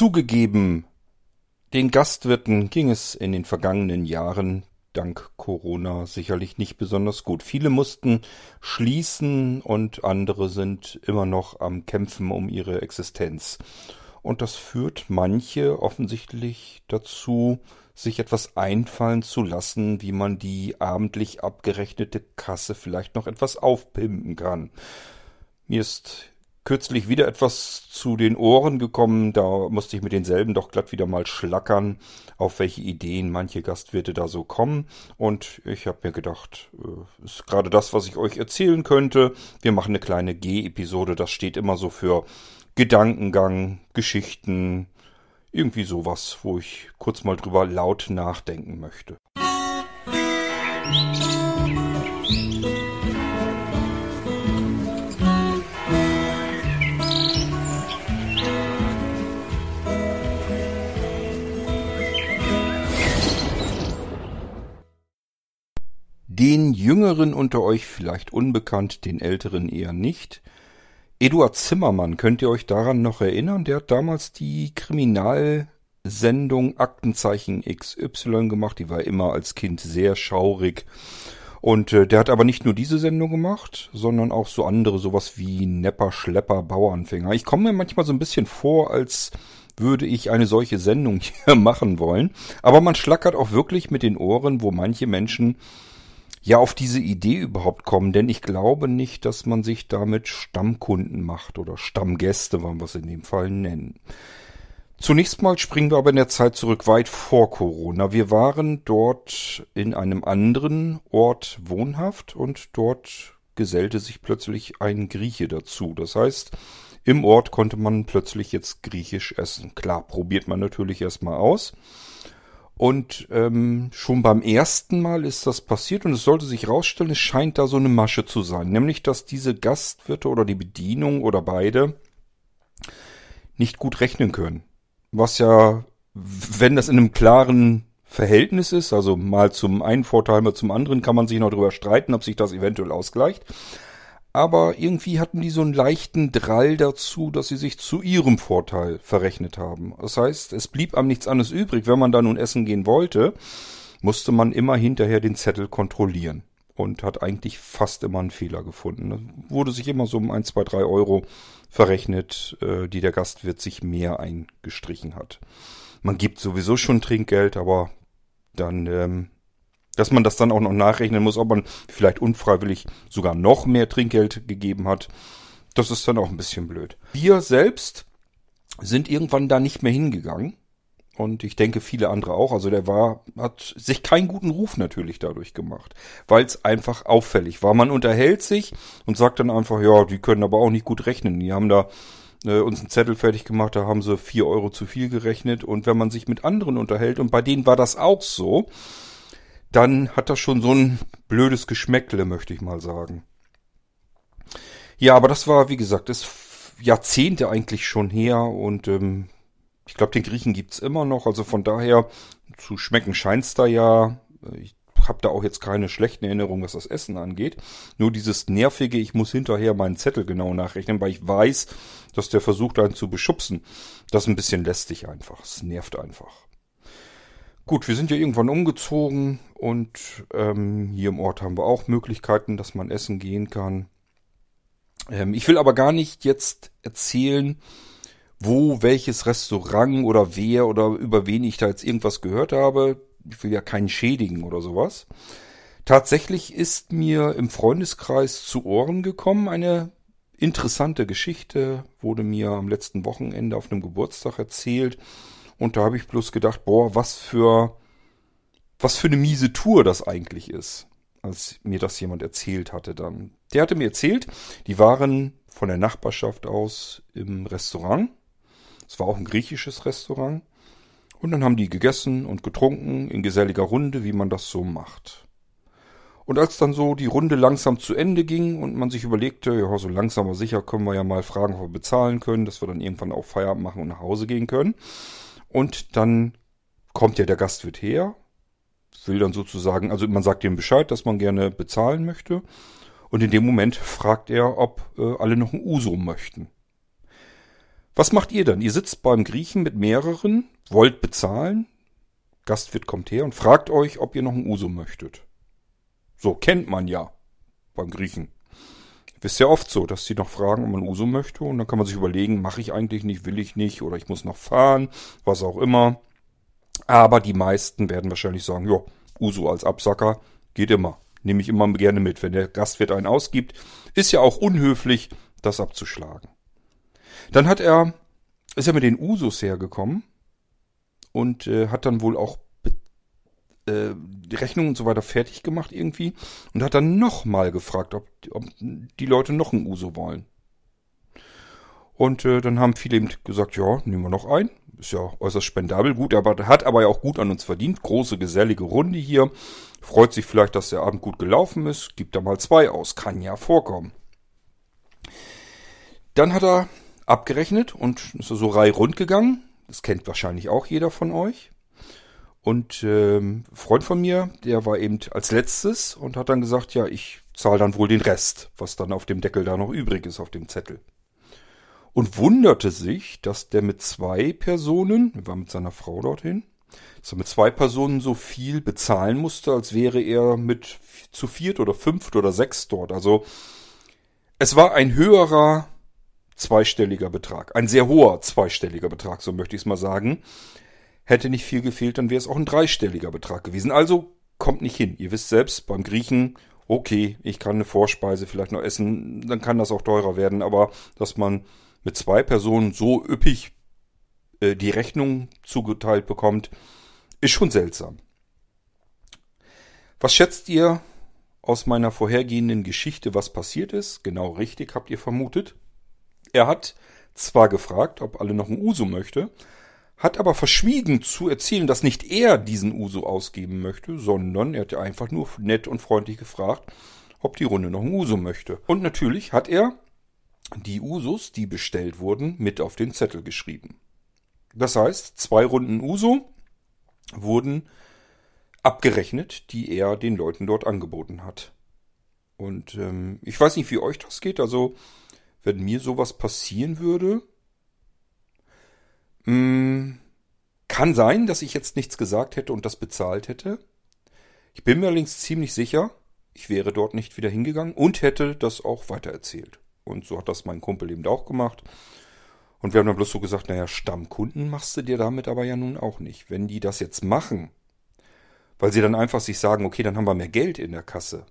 Zugegeben, den Gastwirten ging es in den vergangenen Jahren dank Corona sicherlich nicht besonders gut. Viele mussten schließen und andere sind immer noch am Kämpfen um ihre Existenz. Und das führt manche offensichtlich dazu, sich etwas einfallen zu lassen, wie man die abendlich abgerechnete Kasse vielleicht noch etwas aufpimpen kann. Mir ist kürzlich wieder etwas zu den Ohren gekommen, da musste ich mit denselben doch glatt wieder mal schlackern, auf welche Ideen manche Gastwirte da so kommen. Und ich habe mir gedacht, äh, ist gerade das, was ich euch erzählen könnte. Wir machen eine kleine G-Episode, das steht immer so für Gedankengang, Geschichten, irgendwie sowas, wo ich kurz mal drüber laut nachdenken möchte. Den Jüngeren unter euch vielleicht unbekannt, den Älteren eher nicht. Eduard Zimmermann, könnt ihr euch daran noch erinnern? Der hat damals die Kriminalsendung Aktenzeichen XY gemacht. Die war immer als Kind sehr schaurig. Und äh, der hat aber nicht nur diese Sendung gemacht, sondern auch so andere, sowas wie Nepper, Schlepper, Bauernfänger. Ich komme mir manchmal so ein bisschen vor, als würde ich eine solche Sendung hier machen wollen. Aber man schlackert auch wirklich mit den Ohren, wo manche Menschen ja auf diese Idee überhaupt kommen, denn ich glaube nicht, dass man sich damit Stammkunden macht oder Stammgäste, wollen wir es in dem Fall nennen. Zunächst mal springen wir aber in der Zeit zurück, weit vor Corona. Wir waren dort in einem anderen Ort wohnhaft und dort gesellte sich plötzlich ein Grieche dazu. Das heißt, im Ort konnte man plötzlich jetzt griechisch essen. Klar, probiert man natürlich erstmal aus. Und ähm, schon beim ersten Mal ist das passiert und es sollte sich herausstellen, es scheint da so eine Masche zu sein. Nämlich, dass diese Gastwirte oder die Bedienung oder beide nicht gut rechnen können. Was ja, wenn das in einem klaren Verhältnis ist, also mal zum einen Vorteil, mal zum anderen, kann man sich noch darüber streiten, ob sich das eventuell ausgleicht aber irgendwie hatten die so einen leichten Drall dazu, dass sie sich zu ihrem Vorteil verrechnet haben. Das heißt, es blieb am nichts anderes übrig. Wenn man da nun essen gehen wollte, musste man immer hinterher den Zettel kontrollieren und hat eigentlich fast immer einen Fehler gefunden. Da wurde sich immer so um ein, zwei, drei Euro verrechnet, äh, die der Gastwirt sich mehr eingestrichen hat. Man gibt sowieso schon Trinkgeld, aber dann ähm, dass man das dann auch noch nachrechnen muss, ob man vielleicht unfreiwillig sogar noch mehr Trinkgeld gegeben hat. Das ist dann auch ein bisschen blöd. Wir selbst sind irgendwann da nicht mehr hingegangen. Und ich denke viele andere auch. Also der war, hat sich keinen guten Ruf natürlich dadurch gemacht, weil es einfach auffällig war. Man unterhält sich und sagt dann einfach, ja, die können aber auch nicht gut rechnen. Die haben da äh, uns einen Zettel fertig gemacht, da haben sie vier Euro zu viel gerechnet. Und wenn man sich mit anderen unterhält, und bei denen war das auch so, dann hat das schon so ein blödes Geschmäckle, möchte ich mal sagen. Ja, aber das war, wie gesagt, das Jahrzehnte eigentlich schon her und ähm, ich glaube, den Griechen gibt's immer noch. Also von daher, zu schmecken scheint's da ja. Ich habe da auch jetzt keine schlechten Erinnerungen, was das Essen angeht. Nur dieses nervige, ich muss hinterher meinen Zettel genau nachrechnen, weil ich weiß, dass der versucht, einen zu beschubsen. Das ist ein bisschen lästig einfach. Es nervt einfach. Gut, wir sind ja irgendwann umgezogen und ähm, hier im Ort haben wir auch Möglichkeiten, dass man essen gehen kann. Ähm, ich will aber gar nicht jetzt erzählen, wo welches Restaurant oder wer oder über wen ich da jetzt irgendwas gehört habe. Ich will ja keinen schädigen oder sowas. Tatsächlich ist mir im Freundeskreis zu Ohren gekommen eine interessante Geschichte, wurde mir am letzten Wochenende auf einem Geburtstag erzählt und da habe ich bloß gedacht, boah, was für, was für eine miese Tour das eigentlich ist, als mir das jemand erzählt hatte dann. Der hatte mir erzählt, die waren von der Nachbarschaft aus im Restaurant. Es war auch ein griechisches Restaurant. Und dann haben die gegessen und getrunken in geselliger Runde, wie man das so macht. Und als dann so die Runde langsam zu Ende ging und man sich überlegte, ja, so langsam aber sicher können wir ja mal fragen, ob wir bezahlen können, dass wir dann irgendwann auch Feierabend machen und nach Hause gehen können, und dann kommt ja der Gastwirt her, will dann sozusagen, also man sagt ihm Bescheid, dass man gerne bezahlen möchte. Und in dem Moment fragt er, ob äh, alle noch ein Uso möchten. Was macht ihr dann? Ihr sitzt beim Griechen mit mehreren, wollt bezahlen, Gastwirt kommt her und fragt euch, ob ihr noch ein Uso möchtet. So kennt man ja beim Griechen. Ist ja oft so, dass sie noch fragen, ob man Uso möchte und dann kann man sich überlegen, mache ich eigentlich nicht, will ich nicht oder ich muss noch fahren, was auch immer. Aber die meisten werden wahrscheinlich sagen, ja, Uso als Absacker geht immer. Nehme ich immer gerne mit. Wenn der Gastwirt einen ausgibt, ist ja auch unhöflich, das abzuschlagen. Dann hat er, ist er mit den Usos hergekommen und äh, hat dann wohl auch äh, die Rechnung und so weiter fertig gemacht irgendwie und hat dann nochmal gefragt, ob, ob die Leute noch ein Uso wollen. Und äh, dann haben viele eben gesagt, ja, nehmen wir noch ein. Ist ja äußerst spendabel, gut, aber hat aber ja auch gut an uns verdient. Große, gesellige Runde hier. Freut sich vielleicht, dass der Abend gut gelaufen ist. Gibt da mal zwei aus. Kann ja vorkommen. Dann hat er abgerechnet und ist so rei rund gegangen. Das kennt wahrscheinlich auch jeder von euch. Und ähm, Freund von mir, der war eben als letztes und hat dann gesagt, ja, ich zahle dann wohl den Rest, was dann auf dem Deckel da noch übrig ist auf dem Zettel. Und wunderte sich, dass der mit zwei Personen, er war mit seiner Frau dorthin, dass er mit zwei Personen so viel bezahlen musste, als wäre er mit zu viert oder fünft oder sechs dort. Also es war ein höherer zweistelliger Betrag. Ein sehr hoher zweistelliger Betrag, so möchte ich es mal sagen. Hätte nicht viel gefehlt, dann wäre es auch ein dreistelliger Betrag gewesen. Also kommt nicht hin. Ihr wisst selbst, beim Griechen, okay, ich kann eine Vorspeise vielleicht noch essen, dann kann das auch teurer werden, aber dass man mit zwei Personen so üppig äh, die Rechnung zugeteilt bekommt, ist schon seltsam. Was schätzt ihr aus meiner vorhergehenden Geschichte, was passiert ist? Genau richtig habt ihr vermutet. Er hat zwar gefragt, ob alle noch ein Uso möchte, hat aber verschwiegen zu erzählen, dass nicht er diesen Uso ausgeben möchte, sondern er hat einfach nur nett und freundlich gefragt, ob die Runde noch ein Uso möchte. Und natürlich hat er die Usos, die bestellt wurden, mit auf den Zettel geschrieben. Das heißt, zwei Runden Uso wurden abgerechnet, die er den Leuten dort angeboten hat. Und ähm, ich weiß nicht, wie euch das geht. Also wenn mir sowas passieren würde, mh, hm, kann sein, dass ich jetzt nichts gesagt hätte und das bezahlt hätte. Ich bin mir allerdings ziemlich sicher, ich wäre dort nicht wieder hingegangen und hätte das auch weitererzählt. Und so hat das mein Kumpel eben auch gemacht. Und wir haben dann bloß so gesagt, naja, Stammkunden machst du dir damit aber ja nun auch nicht. Wenn die das jetzt machen, weil sie dann einfach sich sagen, okay, dann haben wir mehr Geld in der Kasse,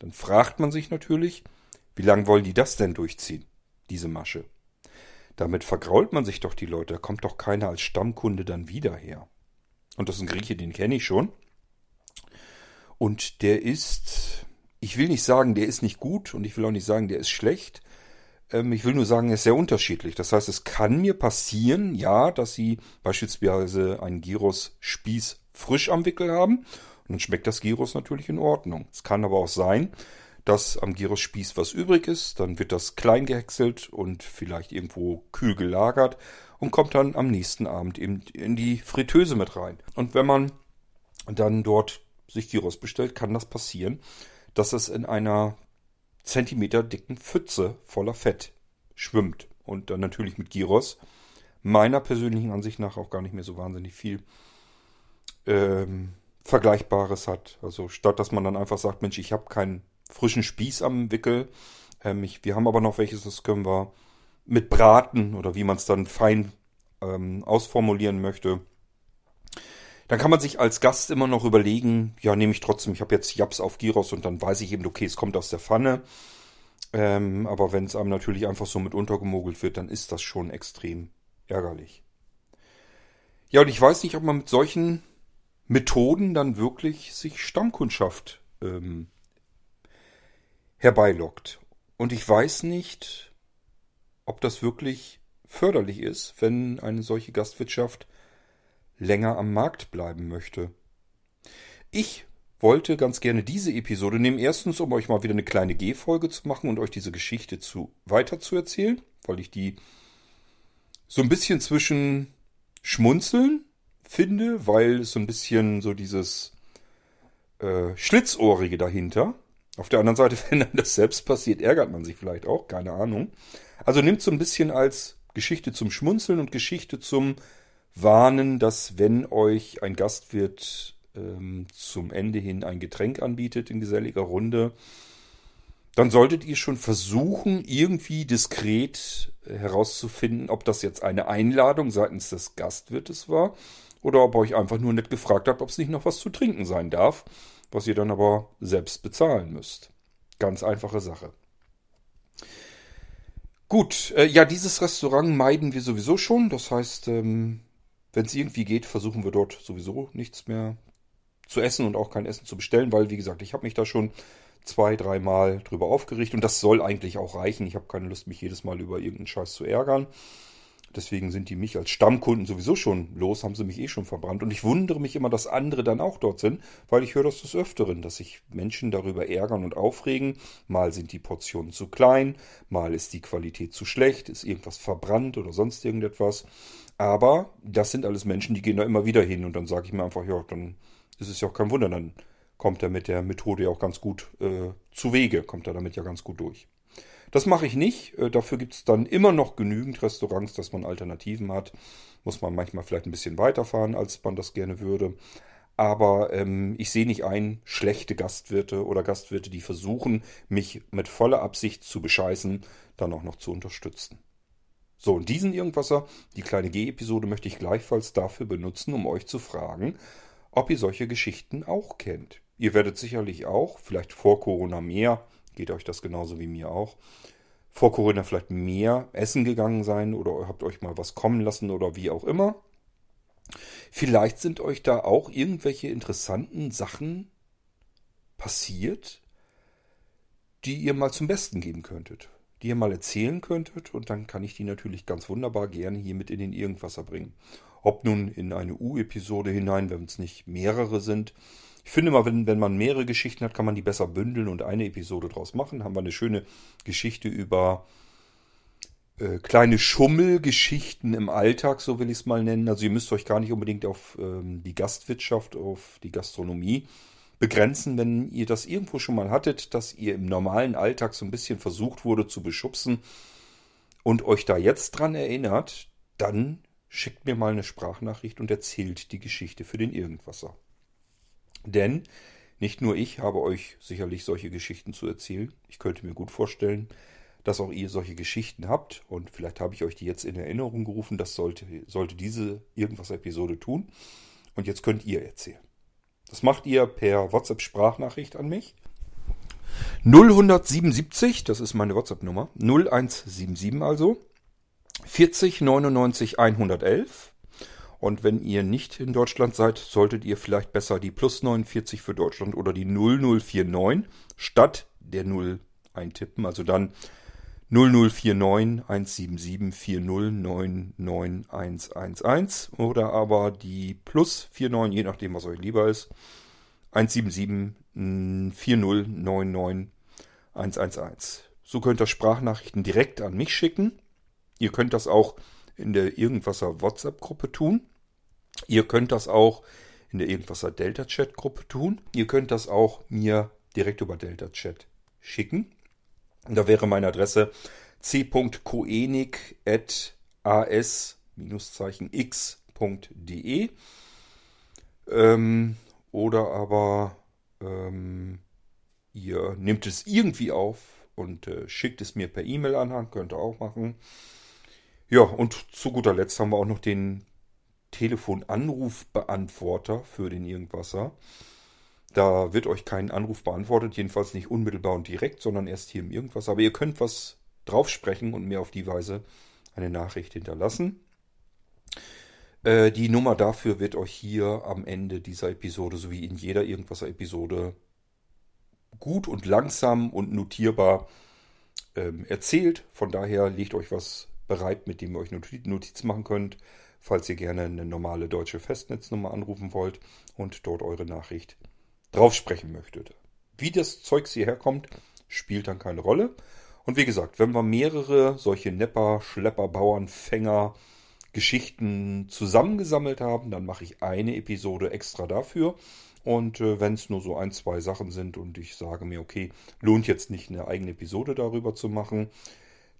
dann fragt man sich natürlich, wie lange wollen die das denn durchziehen, diese Masche? Damit vergrault man sich doch die Leute. Da kommt doch keiner als Stammkunde dann wieder her. Und das ist ein Grieche, den kenne ich schon. Und der ist, ich will nicht sagen, der ist nicht gut und ich will auch nicht sagen, der ist schlecht. Ähm, ich will nur sagen, er ist sehr unterschiedlich. Das heißt, es kann mir passieren, ja, dass Sie beispielsweise einen Gyros-Spieß frisch am Wickel haben. Und dann schmeckt das Gyros natürlich in Ordnung. Es kann aber auch sein, dass am Gyros-Spieß was übrig ist. Dann wird das klein gehäckselt und vielleicht irgendwo kühl gelagert und kommt dann am nächsten Abend eben in die Fritteuse mit rein. Und wenn man dann dort sich Gyros bestellt, kann das passieren, dass es in einer Zentimeter dicken Pfütze voller Fett schwimmt. Und dann natürlich mit Gyros meiner persönlichen Ansicht nach auch gar nicht mehr so wahnsinnig viel ähm, Vergleichbares hat. Also statt dass man dann einfach sagt, Mensch, ich habe keinen frischen Spieß am Wickel. Ähm, ich, wir haben aber noch welches, das können wir mit braten oder wie man es dann fein ähm, ausformulieren möchte. Dann kann man sich als Gast immer noch überlegen, ja, nehme ich trotzdem, ich habe jetzt Japs auf Gyros und dann weiß ich eben, okay, es kommt aus der Pfanne. Ähm, aber wenn es einem natürlich einfach so mit untergemogelt wird, dann ist das schon extrem ärgerlich. Ja, und ich weiß nicht, ob man mit solchen Methoden dann wirklich sich Stammkundschaft ähm, herbeilockt. Und ich weiß nicht, ob das wirklich förderlich ist, wenn eine solche Gastwirtschaft länger am Markt bleiben möchte. Ich wollte ganz gerne diese Episode nehmen. Erstens, um euch mal wieder eine kleine G-Folge zu machen und euch diese Geschichte zu weiter zu erzählen, weil ich die so ein bisschen zwischen Schmunzeln finde, weil es so ein bisschen so dieses äh, Schlitzohrige dahinter auf der anderen Seite, wenn dann das selbst passiert, ärgert man sich vielleicht auch, keine Ahnung. Also nimmt so ein bisschen als Geschichte zum Schmunzeln und Geschichte zum Warnen, dass wenn euch ein Gastwirt ähm, zum Ende hin ein Getränk anbietet in geselliger Runde, dann solltet ihr schon versuchen, irgendwie diskret herauszufinden, ob das jetzt eine Einladung seitens des Gastwirtes war oder ob euch einfach nur nett gefragt habt, ob es nicht noch was zu trinken sein darf, was ihr dann aber selbst bezahlen müsst. Ganz einfache Sache. Gut, äh, ja, dieses Restaurant meiden wir sowieso schon. Das heißt, ähm, wenn es irgendwie geht, versuchen wir dort sowieso nichts mehr zu essen und auch kein Essen zu bestellen, weil, wie gesagt, ich habe mich da schon zwei, dreimal drüber aufgeregt und das soll eigentlich auch reichen. Ich habe keine Lust, mich jedes Mal über irgendeinen Scheiß zu ärgern. Deswegen sind die mich als Stammkunden sowieso schon los, haben sie mich eh schon verbrannt. Und ich wundere mich immer, dass andere dann auch dort sind, weil ich höre das des Öfteren, dass sich Menschen darüber ärgern und aufregen. Mal sind die Portionen zu klein, mal ist die Qualität zu schlecht, ist irgendwas verbrannt oder sonst irgendetwas. Aber das sind alles Menschen, die gehen da immer wieder hin und dann sage ich mir einfach, ja, dann ist es ja auch kein Wunder, dann kommt er mit der Methode ja auch ganz gut äh, zu Wege, kommt er damit ja ganz gut durch. Das mache ich nicht. Äh, dafür gibt es dann immer noch genügend Restaurants, dass man Alternativen hat. Muss man manchmal vielleicht ein bisschen weiterfahren, als man das gerne würde. Aber ähm, ich sehe nicht ein, schlechte Gastwirte oder Gastwirte, die versuchen, mich mit voller Absicht zu bescheißen, dann auch noch zu unterstützen. So, und diesen Irgendwasser, die kleine G-Episode, möchte ich gleichfalls dafür benutzen, um euch zu fragen, ob ihr solche Geschichten auch kennt. Ihr werdet sicherlich auch, vielleicht vor Corona mehr, geht euch das genauso wie mir auch, vor Corona vielleicht mehr essen gegangen sein oder habt euch mal was kommen lassen oder wie auch immer. Vielleicht sind euch da auch irgendwelche interessanten Sachen passiert, die ihr mal zum Besten geben könntet, die ihr mal erzählen könntet und dann kann ich die natürlich ganz wunderbar gerne hier mit in den Irgendwasser bringen. Ob nun in eine U-Episode hinein, wenn es nicht mehrere sind. Ich finde mal, wenn, wenn man mehrere Geschichten hat, kann man die besser bündeln und eine Episode draus machen. Haben wir eine schöne Geschichte über äh, kleine Schummelgeschichten im Alltag, so will ich es mal nennen. Also ihr müsst euch gar nicht unbedingt auf ähm, die Gastwirtschaft, auf die Gastronomie begrenzen, wenn ihr das irgendwo schon mal hattet, dass ihr im normalen Alltag so ein bisschen versucht wurde zu beschubsen und euch da jetzt dran erinnert, dann schickt mir mal eine Sprachnachricht und erzählt die Geschichte für den Irgendwasser. Denn nicht nur ich habe euch sicherlich solche Geschichten zu erzählen. Ich könnte mir gut vorstellen, dass auch ihr solche Geschichten habt und vielleicht habe ich euch die jetzt in Erinnerung gerufen. Das sollte, sollte diese Irgendwas-Episode tun. Und jetzt könnt ihr erzählen. Das macht ihr per WhatsApp-Sprachnachricht an mich. 0177, das ist meine WhatsApp-Nummer. 0177 also 40 99 111. Und wenn ihr nicht in Deutschland seid, solltet ihr vielleicht besser die plus 49 für Deutschland oder die 0049 statt der 0 eintippen. Also dann 0049 177 4099111 oder aber die plus 49, je nachdem was euch lieber ist, 177 4099111. So könnt ihr Sprachnachrichten direkt an mich schicken Ihr könnt das auch in der Irgendwasser WhatsApp-Gruppe tun. Ihr könnt das auch in der Irgendwasser Delta-Chat-Gruppe tun. Ihr könnt das auch mir direkt über Delta-Chat schicken. Da wäre meine Adresse c.koenig.as-x.de ähm, oder aber ähm, ihr nehmt es irgendwie auf und äh, schickt es mir per E-Mail-Anhang, könnt ihr auch machen. Ja, und zu guter Letzt haben wir auch noch den Telefonanrufbeantworter für den Irgendwasser. Da wird euch kein Anruf beantwortet, jedenfalls nicht unmittelbar und direkt, sondern erst hier im Irgendwas. Aber ihr könnt was drauf sprechen und mir auf die Weise eine Nachricht hinterlassen. Äh, die Nummer dafür wird euch hier am Ende dieser Episode sowie in jeder Irgendwasser-Episode gut und langsam und notierbar ähm, erzählt. Von daher legt euch was bereit, mit dem ihr euch Notizen machen könnt, falls ihr gerne eine normale deutsche Festnetznummer anrufen wollt und dort eure Nachricht drauf sprechen möchtet. Wie das Zeugs hierher kommt, spielt dann keine Rolle. Und wie gesagt, wenn wir mehrere solche Nepper, Schlepper, Bauern, Fänger, Geschichten zusammengesammelt haben, dann mache ich eine Episode extra dafür. Und äh, wenn es nur so ein, zwei Sachen sind und ich sage mir, okay, lohnt jetzt nicht eine eigene Episode darüber zu machen,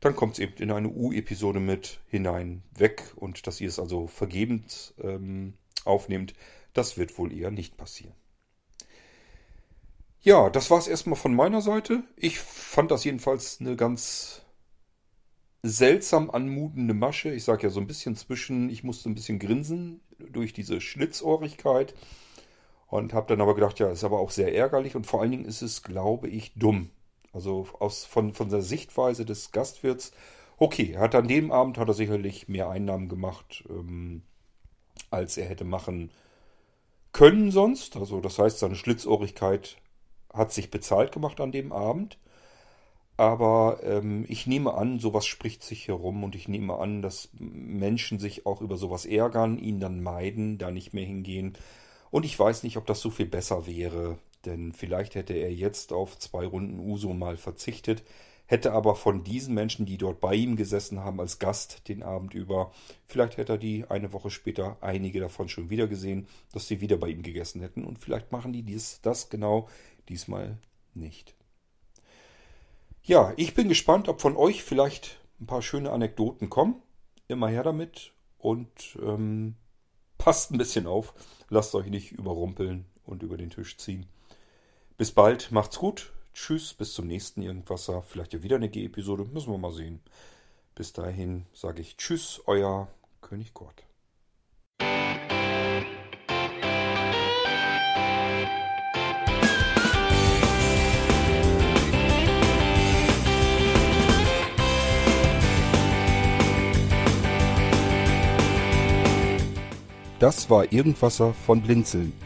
dann kommt es eben in eine U-Episode mit hinein weg und dass ihr es also vergebens ähm, aufnehmt, das wird wohl eher nicht passieren. Ja, das war es erstmal von meiner Seite. Ich fand das jedenfalls eine ganz seltsam anmutende Masche. Ich sage ja so ein bisschen zwischen, ich musste ein bisschen grinsen durch diese Schlitzohrigkeit und habe dann aber gedacht, ja, ist aber auch sehr ärgerlich und vor allen Dingen ist es, glaube ich, dumm. Also aus, von, von der Sichtweise des Gastwirts, okay, hat an dem Abend hat er sicherlich mehr Einnahmen gemacht, ähm, als er hätte machen können sonst. Also das heißt, seine Schlitzohrigkeit hat sich bezahlt gemacht an dem Abend. Aber ähm, ich nehme an, sowas spricht sich herum und ich nehme an, dass Menschen sich auch über sowas ärgern, ihn dann meiden, da nicht mehr hingehen. Und ich weiß nicht, ob das so viel besser wäre, denn vielleicht hätte er jetzt auf zwei Runden Uso mal verzichtet, hätte aber von diesen Menschen, die dort bei ihm gesessen haben als Gast den Abend über, vielleicht hätte er die eine Woche später einige davon schon wieder gesehen, dass sie wieder bei ihm gegessen hätten und vielleicht machen die dies, das genau diesmal nicht. Ja, ich bin gespannt, ob von euch vielleicht ein paar schöne Anekdoten kommen. Immer her damit und ähm, passt ein bisschen auf. Lasst euch nicht überrumpeln und über den Tisch ziehen. Bis bald, macht's gut. Tschüss, bis zum nächsten Irgendwasser. Vielleicht ja wieder eine G-Episode, müssen wir mal sehen. Bis dahin sage ich Tschüss, euer König Gott. Das war Irgendwasser von Blinzeln.